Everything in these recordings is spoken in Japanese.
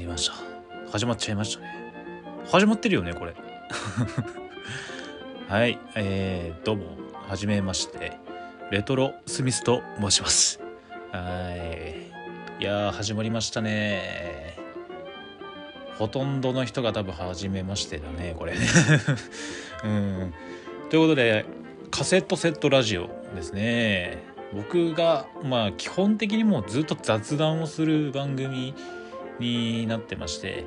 りました。始まっちゃいましたね。始まってるよねこれ。はいえー、どうもはじめましてレトロスミスと申します。はい。いやー始まりましたね。ほとんどの人が多分初めましてだねこれ。うん。ということでカセットセットラジオですね。僕がまあ基本的にもうずっと雑談をする番組になってまして、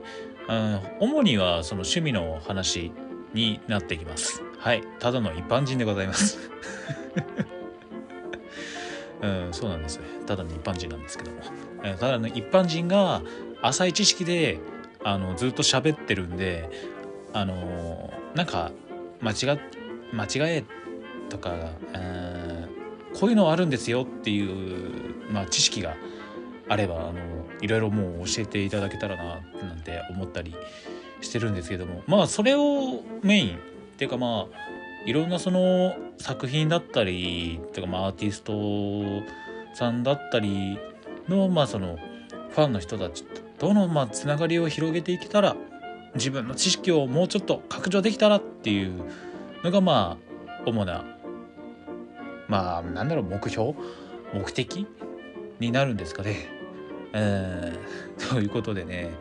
うん、主にはその趣味の話になってきます。はい、ただの一般人でございます。うん、そうなんですただの一般人なんですけども、ただの一般人が浅い知識であのずっと喋ってるんであのなんか間違間違えとか、うんこういうのあるんですよっていう、まあ、知識があればあのいろいろもう教えていただけたらななんて思ったりしてるんですけども。まあそれをメインっていうかまあいろんなその作品だったりとかまあアーティストさんだったりのまあそのファンの人たちとのまあつながりを広げていけたら自分の知識をもうちょっと拡張できたらっていうのがまあ主なまあなんだろう目標？目的？になるんですかね。えー、ということでね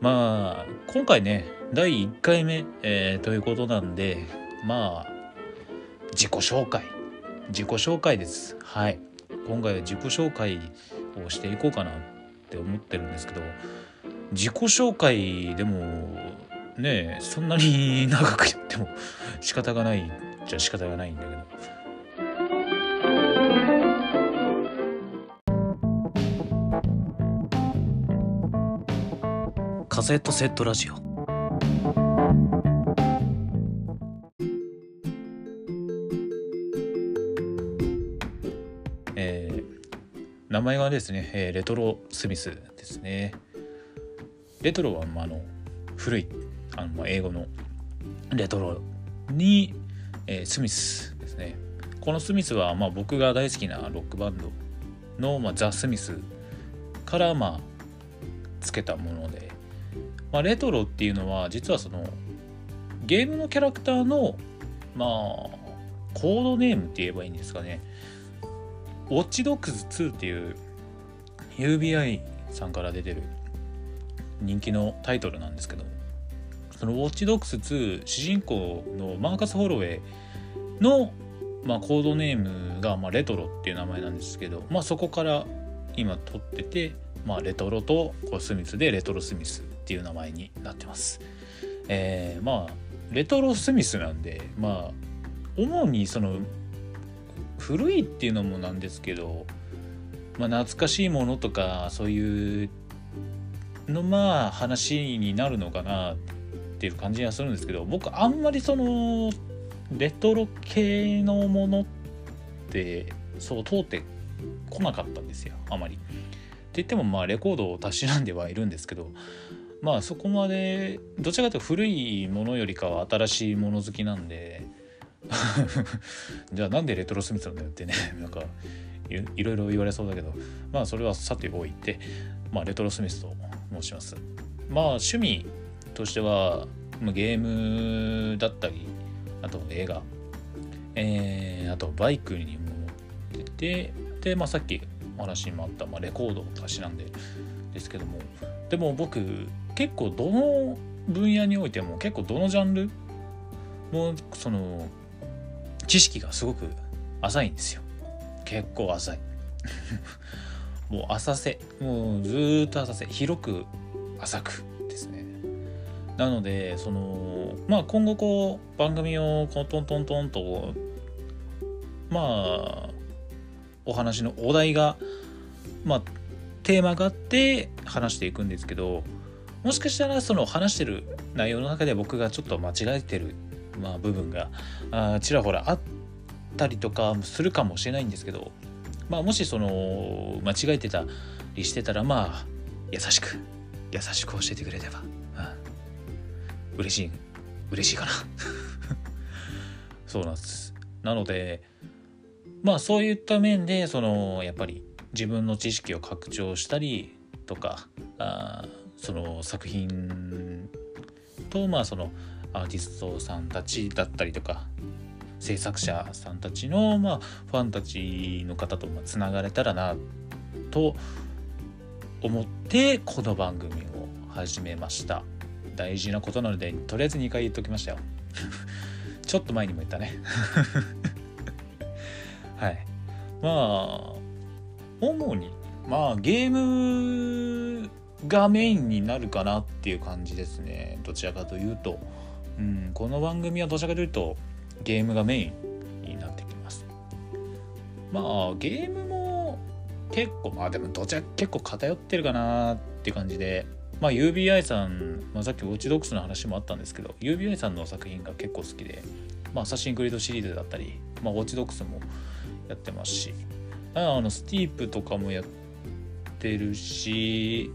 まあ今回ね第1回目、えー、ということなんでまあ自己紹介。自己紹介です。はい。今回は自己紹介をしていこうかなって思ってるんですけど自己紹介でもねそんなに長くやっても仕方がないじゃ仕方がないんだけど。カセットセットラジオ。えー、名前はですね、えー、レトロスミスですね。レトロは、まあ、あの古いあのまあ英語のレトロに、えー、スミスですね。このスミスは、まあ、僕が大好きなロックバンドの、まあ、ザ・スミスからまあつけたもので。まあ、レトロっていうのは実はそのゲームのキャラクターのまあコードネームって言えばいいんですかね。ウォッチドックス2っていう UBI さんから出てる人気のタイトルなんですけどそのウォッチドックス2主人公のマーカス・ホロウェイの、まあ、コードネームが、まあ、レトロっていう名前なんですけど、まあ、そこから今取ってて、まあ、レトロとこうスミスでレトロスミス。っていう名前になってます。えー、まあレトロスミスなんでまあ主にその古いっていうのもなんですけど、まあ、懐かしいものとかそういうのまあ話になるのかなっていう感じはするんですけど僕あんまりそのレトロ系のものってそう通ってこなかったんですよあまり。って言ってもまあレコードをたしなんではいるんですけどまあそこまでどちらかというと古いものよりかは新しいもの好きなんで じゃあなんでレトロスミスなんだよってね なんかいろいろ言われそうだけどまあそれはさておいて、まあ、レトロスミスと申します。まあ趣味としてはゲームだったりあと映画えー、あとバイクにも乗っててで、まあ、さっきお話にもあった、まあ、レコードをたしなんでですけどもでも僕結構どの分野においても結構どのジャンルもその知識がすごく浅いんですよ。結構浅い。もう浅瀬。もうずっと浅瀬。広く浅くですね。なのでそのまあ今後こう番組をこうトントントンとまあお話のお題がまあテーマがあって話していくんですけどもしかしたらその話してる内容の中で僕がちょっと間違えてる、まあ、部分があちらほらあったりとかするかもしれないんですけど、まあ、もしその間違えてたりしてたらまあ優しく優しく教えてくれれば、うん、嬉しい嬉しいかな。そうなんです。なのでまあそういった面でそのやっぱり自分の知識を拡張したりとかあその作品とまあそのアーティストさんたちだったりとか制作者さんたちの、まあ、ファンたちの方とつながれたらなと思ってこの番組を始めました大事なことなのでとりあえず2回言っときましたよちょっと前にも言ったねはいまあ主にまあゲームがメインになるかなっていう感じですね。どちらかというと、うん、この番組はどちらかというとゲームがメインになってきます。まあゲームも結構まあでもどちら結構偏ってるかなっていう感じで。まあ UBI さん、まあ、さっきウォッチドックスの話もあったんですけど UBI さんの作品が結構好きでまあアサシンクリードシリーズだったり、まあ、ウォッチドックスもやってますし。あのスティープとかもやってるし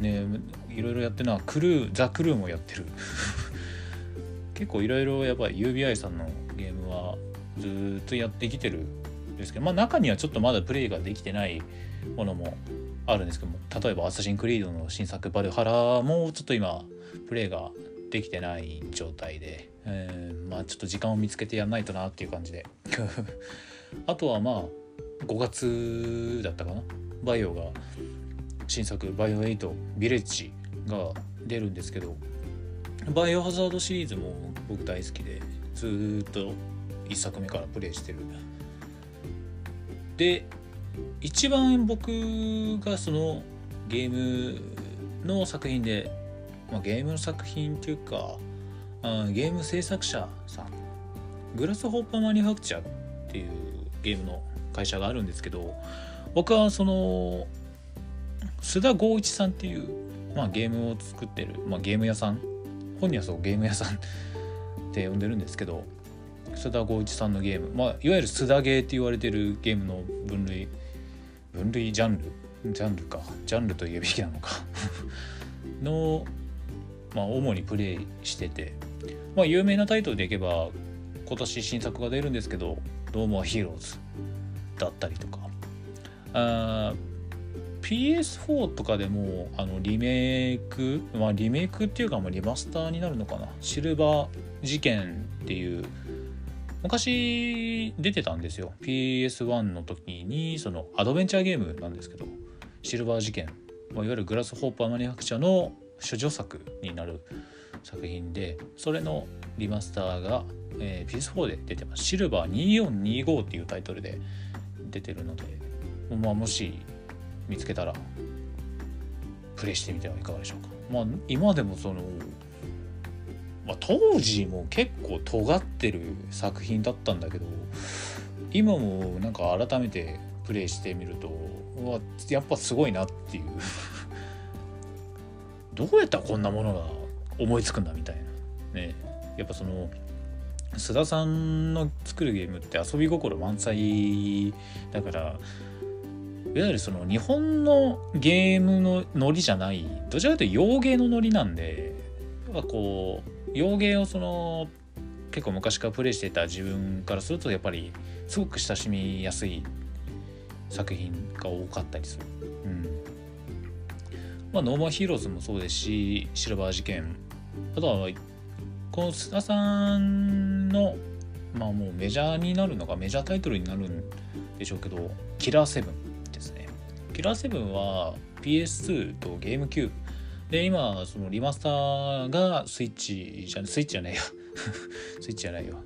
ねいろいろやってるのはクルーザ・クルーもやってる。結構いろいろやっぱり UBI さんのゲームはずっとやってきてるんですけどまあ中にはちょっとまだプレイができてないものもあるんですけども例えば「アサシンクリード」の新作「バルハラ」もちょっと今プレイができてない状態で、えー、まあちょっと時間を見つけてやんないとなっていう感じで。あとはまあ5月だったかな？バイオが新作「バイオ8ビレッジ」が出るんですけどバイオハザードシリーズも僕大好きでずっと1作目からプレイしてる。で一番僕がそのゲームの作品で、まあ、ゲームの作品っていうかあゲーム制作者さん。グラスホッパーマニュファクチャーっていうゲームの会社があるんですけど僕はその須田剛一さんっていう、まあ、ゲームを作ってる、まあ、ゲーム屋さん。本人はそうゲーム屋さんって呼んでるんですけど須田剛一さんのゲーム、まあ、いわゆる須田ゲーって言われてるゲームの分類分類ジャンル？ジャンルか。ジャンルと言うべきなのか。の、まあ、主にプレイしてて、まあ、有名なタイトルでいけば今年新作が出るんですけど「ドームはヒーローズ」だったりとか。あ PS4 とかでもあのリメイクまあリメイクっていうかまあリマスターになるのかな。シルバー事件っていう昔出てたんですよ。PS1 の時にそのアドベンチャーゲームなんですけどシルバー事件、まあ、いわゆるグラスホーパーマニファクチャの処女作になる作品でそれのリマスターが、えー、PS4 で出てます。シルバー2425っていうタイトルで出てるので、まあ、もし見つけたらプレイしてみてはいかがでしょうか。まあ今でもその、まあ、当時も結構尖ってる作品だったんだけど今もなんか改めてプレイしてみるとわやっぱすごいなっていう。どうやったらこんなものが思いつくんだみたいな。ね。やっぱその須田さんの作るゲームって遊び心満載だからいわゆるその日本のゲームのノリじゃないどちらかというと洋芸のノリなんでこう洋ゲーをその結構昔からプレイしてた自分からするとやっぱりすごく親しみやすい作品が多かったりする。うん。まあ、ノーモアヒーローズもそうですしシルバー事件。あとはこの須田さんのまあもうメジャーになるのがメジャータイトルになるんでしょうけど「キラーセブン。キラー7は PS2 とゲームキューブ。で今そのリマスターがスイッチじゃスイッチじゃないよ。スイッチじゃないよ。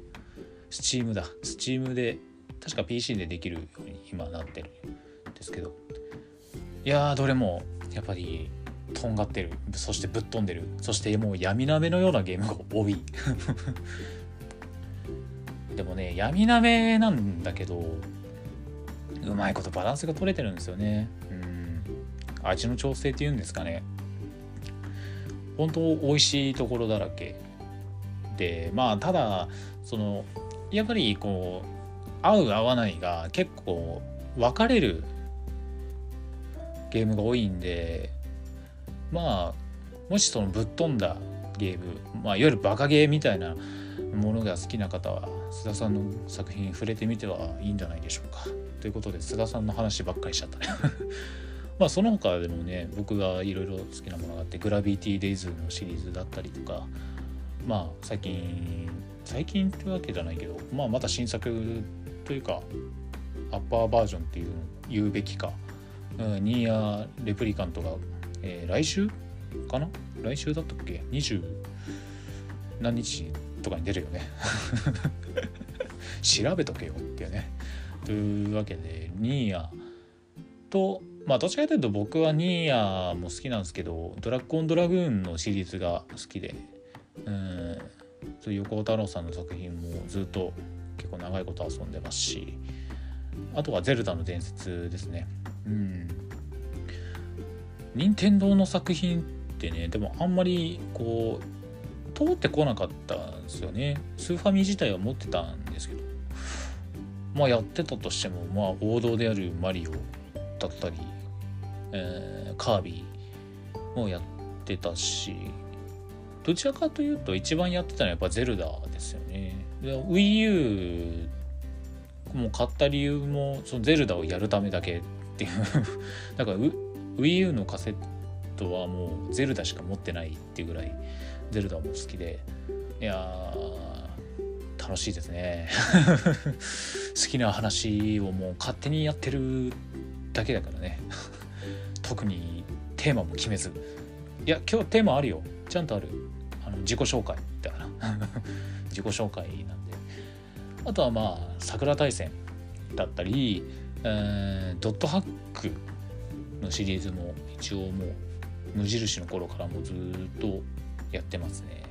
スチームだ。スチームで確か PC でできるように今なってるんですけど。いやどれもやっぱりとんがってる。そしてぶっ飛んでる。そしてもう闇鍋のようなゲームが多い。でもね闇鍋なんだけどうまいことバランスが取れてるんですよね。うん。味の調整っていうんですかね。本当美味しいところだらけで、まあただ、その、やっぱりこう、合う合わないが結構分かれるゲームが多いんで、まあ、もしそのぶっ飛んだゲーム、まあ、いわゆるバカゲーみたいなものが好きな方は須田さんの作品触れてみてはいいんじゃないでしょうか。ということで須田さんの話ばっかりしちゃった。ね まあその他でもね僕がいろいろ好きなものがあってグラビティ・デイズのシリーズだったりとかまあ最近最近ってわけじゃないけどまあまた新作というかアッパーバージョンっていう言うべきか、うん、ニーヤレプリカントが、えー、来週かな？来週だったっけ？20何日とかに出るよね。調べとけよっていうね。というわけでニーヤとまあどちらかというと僕はニーヤも好きなんですけどドラッグオンドラグーンのシリーズが好きでうん横尾太郎さんの作品もずっと結構長いこと遊んでますしあとは「ゼルダの伝説」ですね。うん。任天堂の作品ってねでもあんまりこう通ってこなかったんですよね。スーファミ自体は持ってたんですけど。まあやってたとしてもまあ王道であるマリオだったり、えー、カービィもやってたしどちらかというと一番やってたのはやっぱゼルダですよね。WiiU も買った理由もそのゼルダをやるためだけっていう だから WiiU のカセットはもうゼルダしか持ってないっていうぐらいゼルダも好きでいや楽しいですね。好きな話をもう勝手にやってるだけだからね。特にテーマも決めず。いや今日テーマあるよ。ちゃんとある。あの自己紹介だから。自己紹介なんで。あとはまあ桜大戦だったり、えー、ドットハックのシリーズも一応もう無印の頃からもずっとやってますね。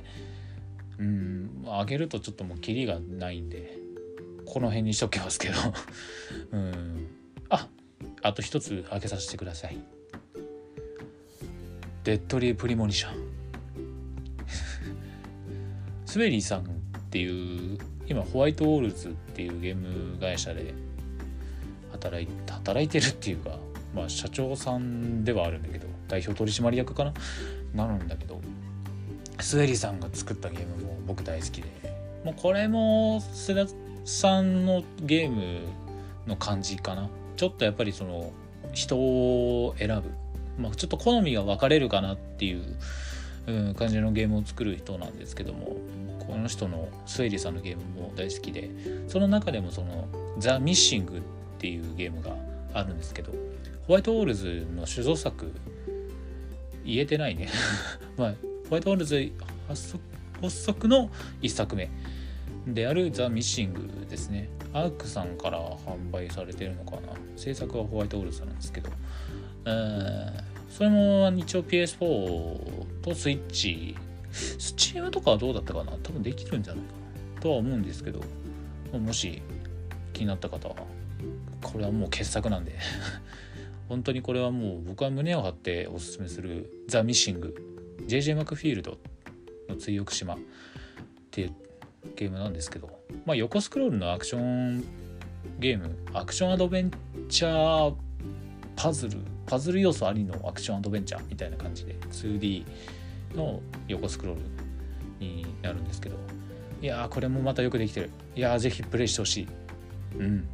うん。あげるとちょっともうキリがないんでこの辺にしときますけど。うん。ああと一つ開けさせてください。デッドリープリモニション。スウェリーさんっていう今ホワイトウォールズっていうゲーム会社で働い働いてるっていうかまあ社長さんではあるんだけど代表取締役かな？なるんだけどスウェリさんが作ったゲームも僕大好きで。もうこれも須田さんのゲームの感じかな。ちょっとやっぱりその人を選ぶ、まあ、ちょっと好みが分かれるかなっていう、うん、感じのゲームを作る人なんですけども。この人のスウェリさんのゲームも大好きで。その中でもその「ザ・ミッシング」っていうゲームがあるんですけど。ホワイトアウルズの始動作言えてないね。ま あホワイトアウルズ発足の1作目であるザ・ミッシングですね。アークさんから販売されてるのかな。制作はホワイトアウルズなんですけど、それも一応 PS4 とスイッチ。スチームとかはどうだったかな？多分できるんじゃないかな。とは思うんですけど。もし気になった方はこれはもう傑作なんで。本当にこれはもう僕は胸を張っておすすめするザ・ミッシング。JJ マクフィールドの追憶島っていうゲームなんですけど、まあ、横スクロールのアクションゲームアクションアドベンチャーパズルパズル要素ありのアクションアドベンチャーみたいな感じで 2D の横スクロールになるんですけどいやーこれもまたよくできてる。いやーぜひプレイしてほしい。うん。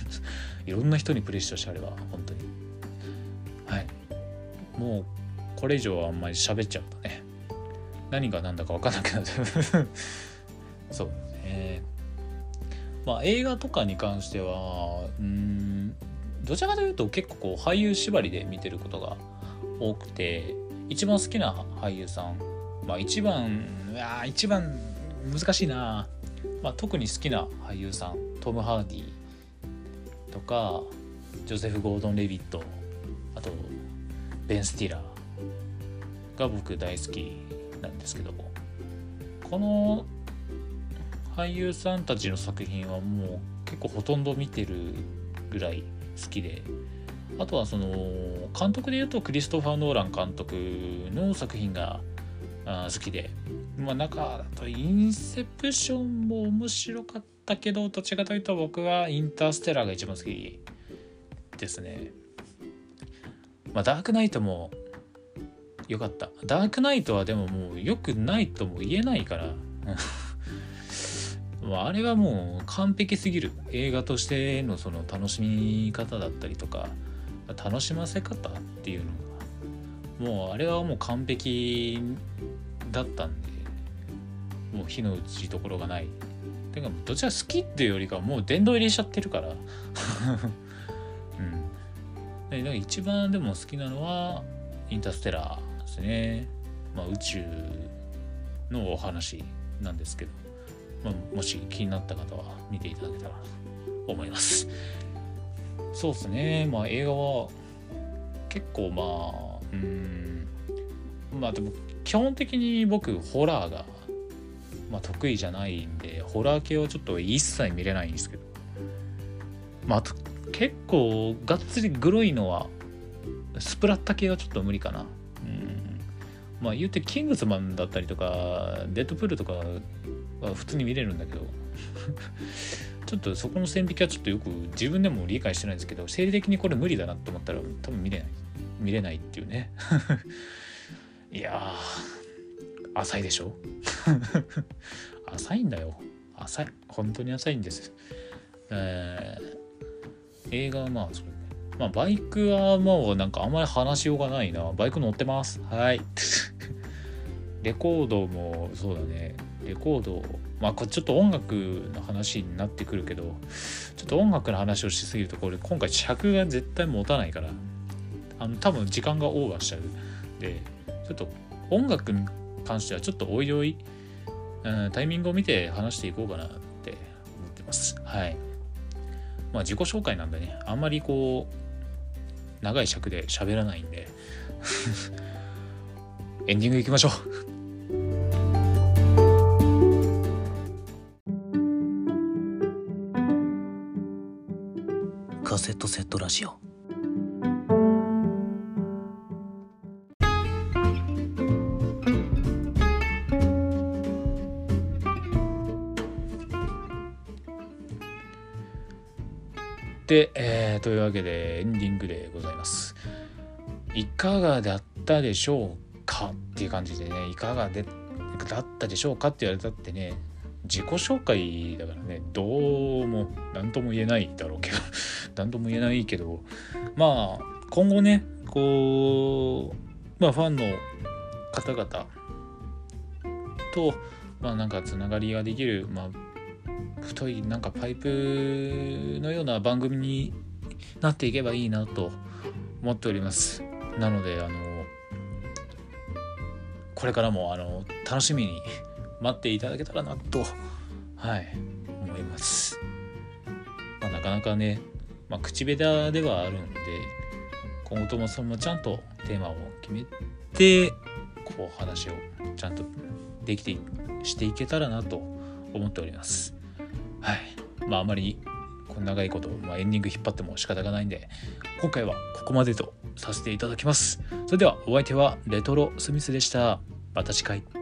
いろんな人にプレイしてほしいあれは。本当に。はい。もうこれ以上はあんまり喋っちゃうとね。何が何だか分かんなくなって そうね。まあ映画とかに関してはうんどちらかというと結構こう俳優縛りで見てることが多くて一番好きな俳優さんまあ一番いや一番難しいな、まあ、特に好きな俳優さんトム・ハーディとかジョセフ・ゴードン・レビットあとベン・スティラー。が僕大好きなんですけどこの俳優さんたちの作品はもう結構ほとんど見てるぐらい好きであとはその監督で言うとクリストファー・ノーラン監督の作品が好きでまあ中だとインセプションも面白かったけどどっちかというと僕はインターステラーが一番好きですね。まあダークナイトも良かった。ダークナイトはでももう良くないとも言えないから。あれはもう完璧すぎる。映画としてのその楽しみ方だったりとか楽しませ方っていうのが。もうあれはもう完璧だったんでもう火の打ちどころがない。てかどちら好きっていうよりかもう殿堂入りしちゃってるから。うん。で一番でも好きなのはインターステラー。ですね、まあ、宇宙のお話なんですけど、まあ、もし気になった方は見ていただけたらと思います。そうですね。まあ映画は結構まあうんまあでも基本的に僕ホラーが、まあ、得意じゃないんでホラー系はちょっと一切見れないんですけど。まあと結構がっつりグロいのはスプラッタ系はちょっと無理かな。まあ言うてキングスマンだったりとかデッドプールとかは普通に見れるんだけど ちょっとそこの線引きはちょっとよく自分でも理解してないんですけど生理的にこれ無理だなと思ったら多分見れない。見れないっていうね。いや浅いでしょ？浅いんだよ。浅い。本当に浅いんです、えー、映画はまあそれまあバイクはもうなんかあんまり話しようがないな。バイク乗ってます。はい。レコードもそうだね。レコードまあこれちょっと音楽の話になってくるけどちょっと音楽の話をしすぎるとこれ今回尺が絶対持たないからあの多分時間がオーバーしちゃう。でちょっと音楽に関してはちょっとおいおい、うん、タイミングを見て話していこうかなって思ってます。はい。まあ自己紹介なんでね、あんまりこう、長い尺で喋らないんで。エンディングいきましょう。カセットセットラジオ。というわけでエンディングでございます。いかがだったでしょうか？っていう感じでね、いかがでだったでしょうかって言われたってね、自己紹介だからね、どうも何とも言えないだろうけど、何とも言えないけど、まあ、今後ね、こう、まあファンの方々と、まあなんかつながりができる、まあ太いなんかパイプのような番組になっていけばいいなと思っております。なのであのこれからもあの楽しみに待っていただけたらなとはい思います、まあ、なかなかね、まあ、口下手ではあるんで今後ともそのちゃんとテーマを決めてこう話をちゃんとできてしていけたらなと思っております。はい。まああまり長いこと、まあ、エンディング引っ張っても仕方がないんで、今回はここまでとさせていただきます。それではお相手はレトロスミスでした。また次回。